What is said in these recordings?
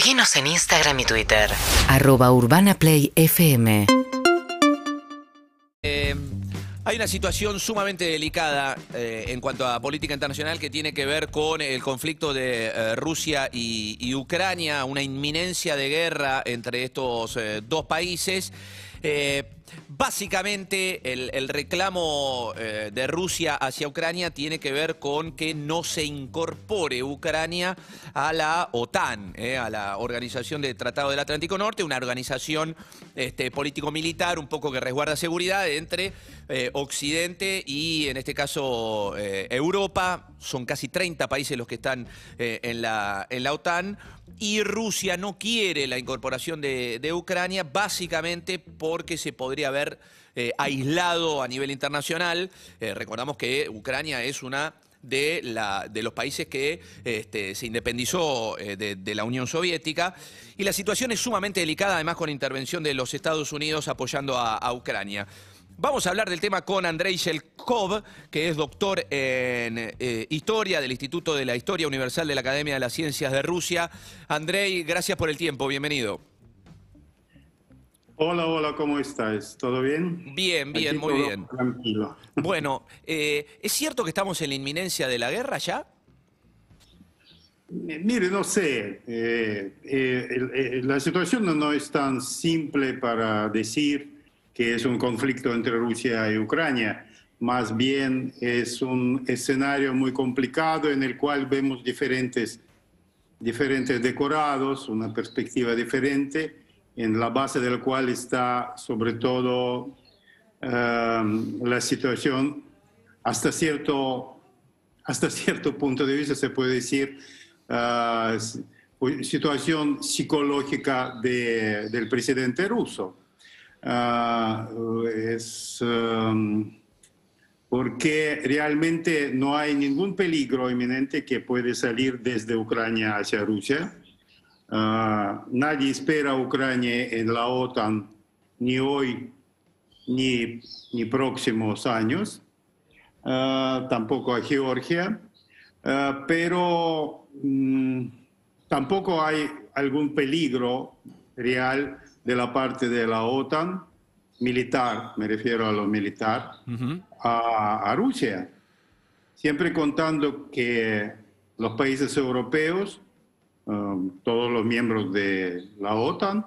Seguinos en Instagram y Twitter. arroba urbanaplayfm Eh, hay una situación sumamente delicada eh, en cuanto a política internacional que tiene que ver con el conflicto de eh, Rusia y, y Ucrania, una inminencia de guerra entre estos eh, dos países. Básicamente el, reclamo eh, de Rusia hacia Ucrania tiene que ver con que no se incorpore Ucrania a la OTAN, eh, a la Organización de Tratado del Atlántico Norte, una organización este, político-militar un poco que resguarda seguridad entre eh, Occidente y en este caso Europa. Son casi 30 países los que están en, la, OTAN. Y Rusia no quiere la incorporación de Ucrania básicamente porque se podría haber eh, aislado a nivel internacional. Eh, recordamos que Ucrania es una de, la, de los países que este, se independizó eh, de, la Unión Soviética. Y la situación es sumamente delicada, además con intervención de los Estados Unidos apoyando a, Ucrania. Vamos a hablar del tema con Andrei Shelkov, que es doctor en Historia del Instituto de la Historia Universal de la Academia de las Ciencias de Rusia. Andrei, gracias por el tiempo, bienvenido. Hola, hola, ¿cómo estás? ¿Todo bien? Bien, bien, Aquí muy todo bien. Tranquilo. Bueno, eh, ¿es cierto que estamos en la inminencia de la guerra ya? Eh, Mire, no sé, eh, eh, eh, la situación no- no es tan simple para decir que es un conflicto entre Rusia y Ucrania. Más bien es un escenario muy complicado en el cual vemos diferentes, diferentes decorados, una perspectiva diferente, en la base del cual está sobre todo eh, la situación hasta cierto hasta cierto punto de vista se puede decir pues, situación psicológica de- del presidente ruso. Ah, es um, porque realmente no hay ningún peligro inminente que puede salir desde Ucrania hacia Rusia. Ah, nadie espera a Ucrania en la OTAN ni hoy ni, ni próximos años. Ah, tampoco a Georgia, Ah, pero mm, tampoco hay algún peligro real de la parte de la OTAN, militar, me refiero a lo militar, a, a Rusia, siempre contando que los países europeos, um, todos los miembros de la OTAN,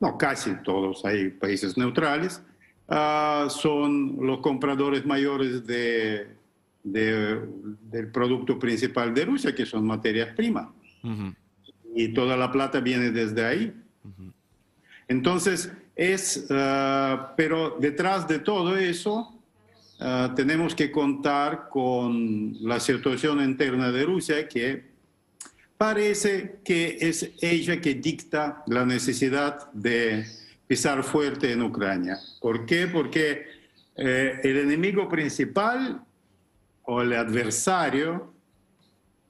no casi todos, hay países neutrales, ah, son los compradores mayores de, de- del producto principal de Rusia, que son materias primas. Y toda la plata viene desde ahí. Entonces, es, ah, pero detrás de todo eso, ah, tenemos que contar con la situación interna de Rusia que parece que es ella que dicta la necesidad de pisar fuerte en Ucrania. ¿Por qué? Porque eh, el enemigo principal o el adversario,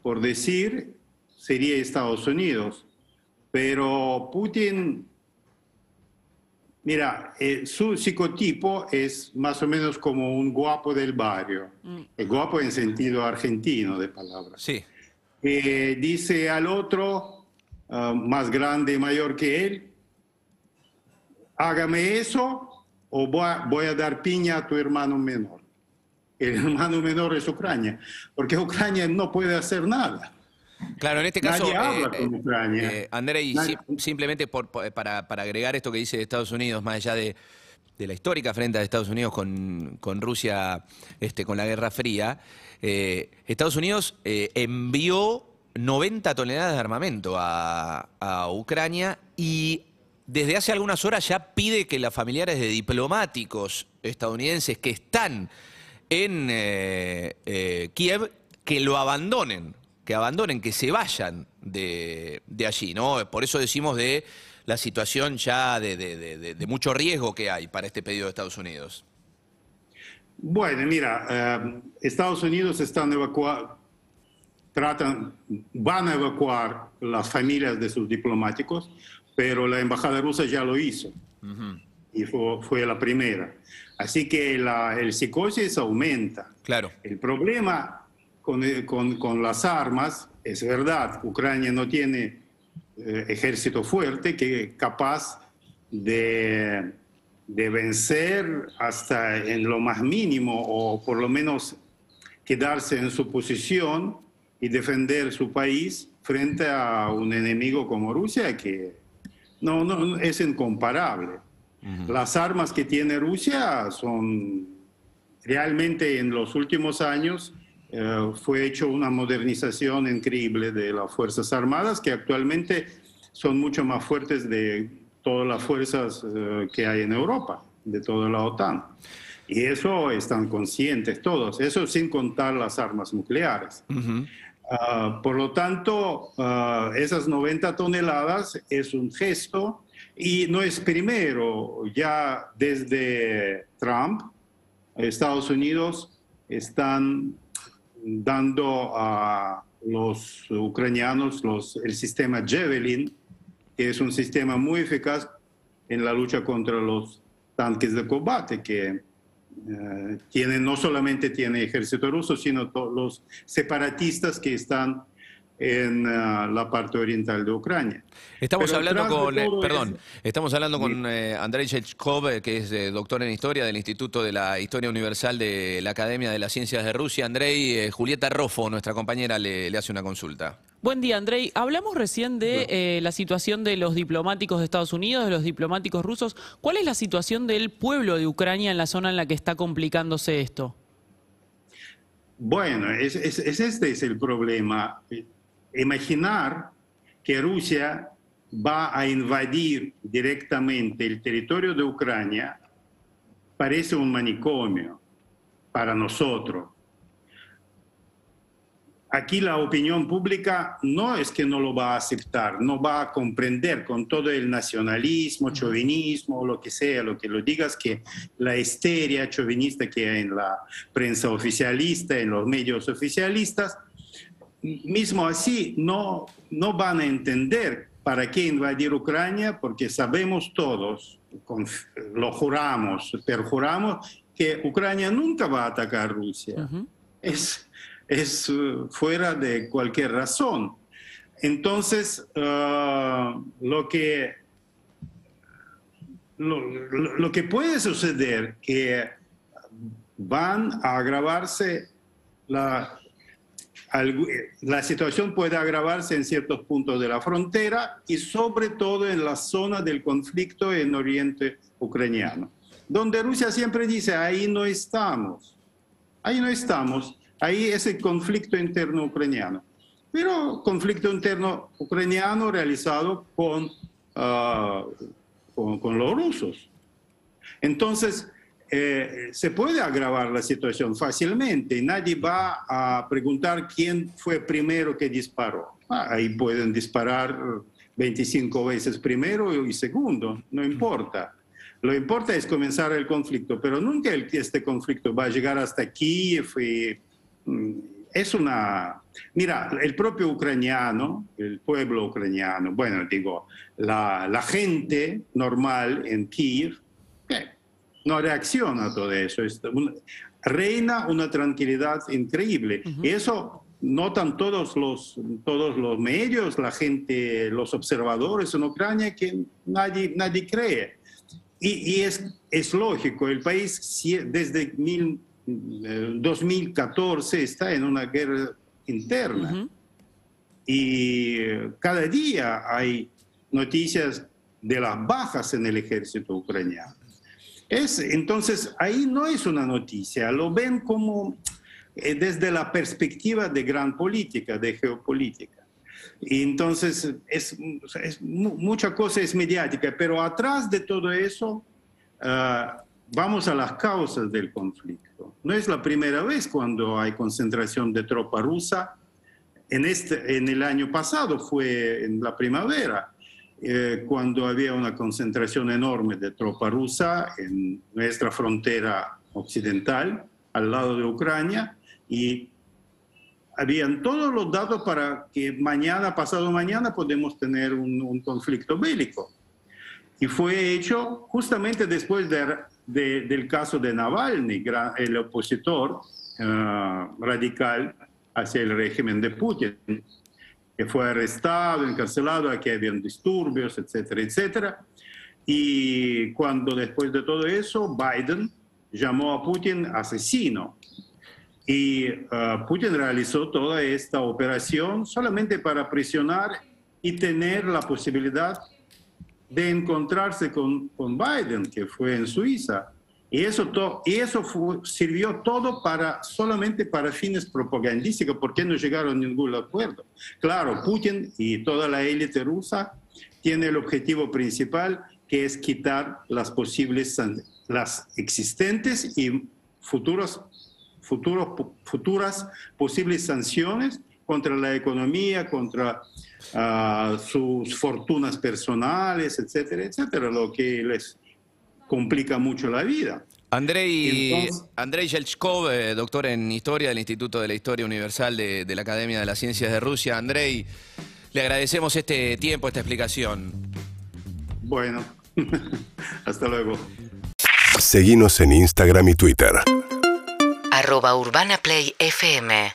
por decir, sería Estados Unidos. Pero Putin, mira, eh, su psicotipo es más o menos como un guapo del barrio. El guapo en sentido argentino de palabras Sí. Eh, dice al otro, ah, más grande y mayor que él, hágame eso o voy a, voy a dar piña a tu hermano menor. El hermano menor es Ucrania, porque Ucrania no puede hacer nada. Claro, en este Nadie caso, habla con Ucrania. eh, Andrei, Nadie- sim- simplemente por- por- para, para agregar esto que dice de Estados Unidos, más allá de, de la histórica frente de Estados Unidos con, con Rusia, este, con la Guerra Fría, eh, Estados Unidos eh, envió 90 toneladas de armamento a, Ucrania y desde hace algunas horas ya pide que las familiares de diplomáticos estadounidenses que están en eh, Kiev que lo abandonen, que abandonen, que se vayan de, de allí, ¿no? Por eso decimos de la situación ya de, de- de- de- mucho riesgo que hay para este pedido de Estados Unidos. Bueno, mira, eh, Estados Unidos están evacua- tratan, van a evacuar las familias de sus diplomáticos, pero la embajada rusa ya lo hizo y fue, fue la primera. Así que la, el psicosis aumenta. Claro. El problema con, con- con las armas es verdad, Ucrania no tiene eh, ejército fuerte que capaz de, de vencer hasta en lo más mínimo o por lo menos quedarse en su posición y defender su país frente a un enemigo como Rusia que no, no es incomparable. Las armas que tiene Rusia son realmente en los últimos años eh, fue hecho una modernización increíble de las Fuerzas Armadas que actualmente son mucho más fuertes de todas las fuerzas eh, que hay en Europa, de toda la OTAN. Y eso están conscientes todos, eso sin contar las armas nucleares. Ah, por lo tanto, ah, esas 90 toneladas es un gesto y no es primero, ya desde Trump, Estados Unidos están dando a los ucranianos los, el sistema Javelin, que es un sistema muy eficaz en la lucha contra los tanques de combate, que eh, tiene, no solamente tiene ejército ruso, sino los separatistas que están en uh, la parte oriental de Ucrania. Estamos Pero hablando con, eh, perdón, eso- estamos hablando con eh, Andrei Chechkov, eh, que es eh, doctor en historia del Instituto de la Historia Universal de la Academia de las Ciencias de Rusia. Andrei, eh, Julieta Rofo, nuestra compañera, le, le hace una consulta. Buen día, Andrei. Hablamos recién de eh, la situación de los diplomáticos de Estados Unidos, de los diplomáticos rusos. ¿Cuál es la situación del pueblo de Ucrania en la zona en la que está complicándose esto? Bueno, es, es- es- este es el problema. Imaginar que Rusia va a invadir directamente el territorio de Ucrania parece un manicomio para nosotros. Aquí la opinión pública no es que no lo va a aceptar, no va a comprender con todo el nacionalismo, chauvinismo, lo que sea, lo que lo digas, que la histeria chauvinista que hay en la prensa oficialista, en los medios oficialistas, mismo así no, no van a entender para qué invadir Ucrania, porque sabemos todos, lo juramos, perjuramos, que Ucrania nunca va a atacar a Rusia. Es, es uh, fuera de cualquier razón. Entonces, uh, lo que lo, lo- que puede suceder que van a agravarse la, la situación puede agravarse en ciertos puntos de la frontera y sobre todo en la zona del conflicto en oriente ucraniano, donde Rusia siempre dice, ahí no estamos, ahí no estamos, ahí es el conflicto interno ucraniano, pero conflicto interno ucraniano realizado con, ah, con, con los rusos. Entonces, eh, se puede agravar la situación fácilmente. Nadie va a preguntar quién fue primero que disparó. Ah, ahí pueden disparar 25 veces primero y segundo, no importa. Lo importa es comenzar el conflicto, pero nunca este conflicto va a llegar hasta Kiev. y, mm, es una... Mira, el propio ucraniano, el pueblo ucraniano, bueno, digo, la, la gente normal en Kiev, no reacciona a todo eso. Es un- reina una tranquilidad increíble. Y eso notan todos los, todos los medios, la gente, los observadores en Ucrania, que nadie, nadie cree. Y, y es, es lógico, el país desde mil- eh, 2014 está en una guerra interna y cada día hay noticias de las bajas en el ejército ucraniano. Es, entonces, ahí no es una noticia, lo ven como eh, desde la perspectiva de gran política, de geopolítica. Y entonces, es, es mu- mucha cosa es mediática, pero atrás de todo eso, ah, vamos a las causas del conflicto. No es la primera vez cuando hay concentración de tropa rusa. En, este, en el año pasado fue en la primavera, eh, cuando había una concentración enorme de tropa rusa en nuestra frontera occidental, al lado de Ucrania, y habían todos los datos para que mañana, pasado mañana, podemos tener un, conflicto bélico. Y fue hecho justamente después de- de- del caso de Navalny, el opositor eh, radical hacia el régimen de Putin. Que fue arrestado, encarcelado, aquí habían disturbios, etcétera, etcétera. Y cuando después de todo eso, Biden llamó a Putin asesino. Y uh, Putin realizó toda esta operación solamente para presionar y tener la posibilidad de encontrarse con, con Biden, que fue en Suiza. Y eso, to, y eso sirvió todo para, solamente para fines propagandísticos, porque no llegaron a ningún acuerdo. Claro, Putin y toda la élite rusa tiene el objetivo principal, que es quitar las posibles, las existentes y futuros, futuras posibles sanciones contra la economía, contra uh, sus fortunas personales, etcétera, etcétera, lo que les complica mucho la vida. Andrei, Entonces, Andrei Yelchkov, eh, doctor en Historia del Instituto de la Historia Universal de, de la Academia de las Ciencias de Rusia. Andrei, le agradecemos este tiempo, esta explicación. Bueno, hasta luego. Seguimos en Instagram y Twitter. Arroba Urbana Play FM